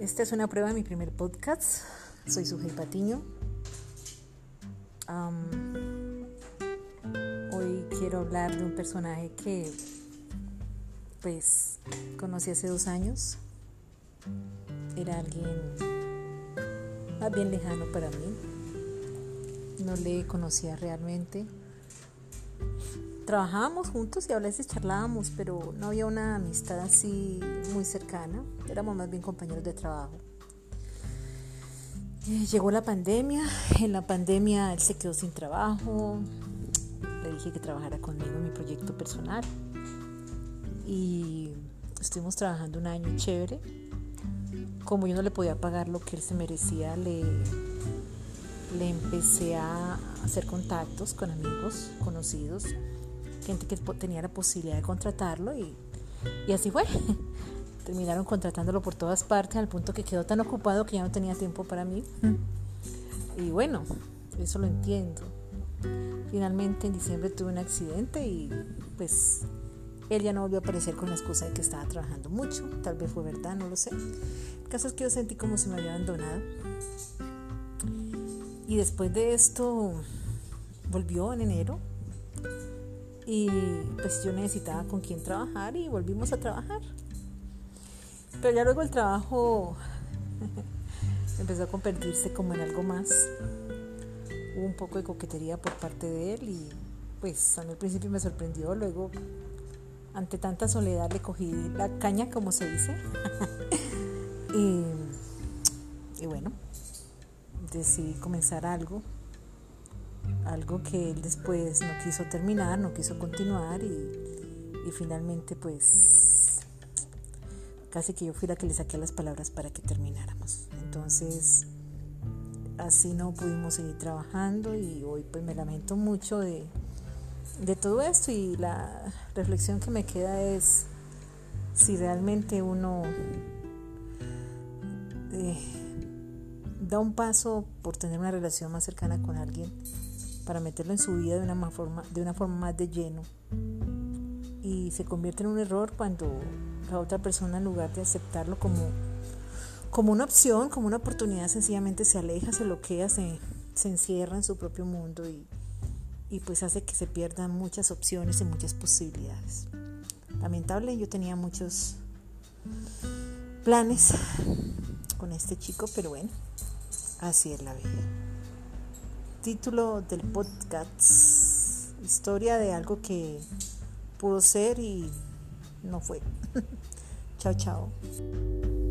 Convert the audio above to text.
esta es una prueba de mi primer podcast. Soy Sujei Patiño. hoy quiero hablar de un personaje que pues conocí hace dos años. Era alguien más bien lejano para mí. No le conocía realmente. Trabajábamos juntos y a veces charlábamos, pero no había una amistad así muy cercana. Éramos más bien compañeros de trabajo. Eh, llegó la pandemia. En la pandemia él se quedó sin trabajo. Le dije que trabajara conmigo en mi proyecto personal. Y estuvimos trabajando un año chévere. Como yo no le podía pagar lo que él se merecía, le, le empecé a hacer contactos con amigos, conocidos, gente que tenía la posibilidad de contratarlo y, y así fue. Terminaron contratándolo por todas partes al punto que quedó tan ocupado que ya no tenía tiempo para mí. Y bueno, eso lo entiendo. Finalmente en diciembre tuve un accidente y pues él ya no volvió a aparecer con la excusa de que estaba trabajando mucho. Tal vez fue verdad, no lo sé. El caso es que yo sentí como si me había abandonado. Y después de esto volvió en enero y pues yo necesitaba con quién trabajar y volvimos a trabajar. Pero ya luego el trabajo empezó a convertirse como en algo más. Hubo un poco de coquetería por parte de él y pues a mí al principio me sorprendió, luego ante tanta soledad le cogí la caña como se dice. y, y bueno, decidí comenzar algo, algo que él después no quiso terminar, no quiso continuar y, finalmente pues casi que yo fui la que le saqué las palabras para que termináramos. Entonces así no pudimos seguir trabajando y hoy pues me lamento mucho de, todo esto y la reflexión que me queda es si realmente uno eh, da un paso por tener una relación más cercana con alguien, para meterlo en su vida de una, forma, de una forma más de lleno. Y se convierte en un error cuando la otra persona, en lugar de aceptarlo como, como una opción, como una oportunidad, sencillamente se aleja, se bloquea, se, se encierra en su propio mundo y, y pues hace que se pierdan muchas opciones y muchas posibilidades. Lamentable, yo tenía muchos planes con este chico, pero bueno, Así es la vida. Título del podcast. Historia de algo que pudo ser y no fue. chao, chao.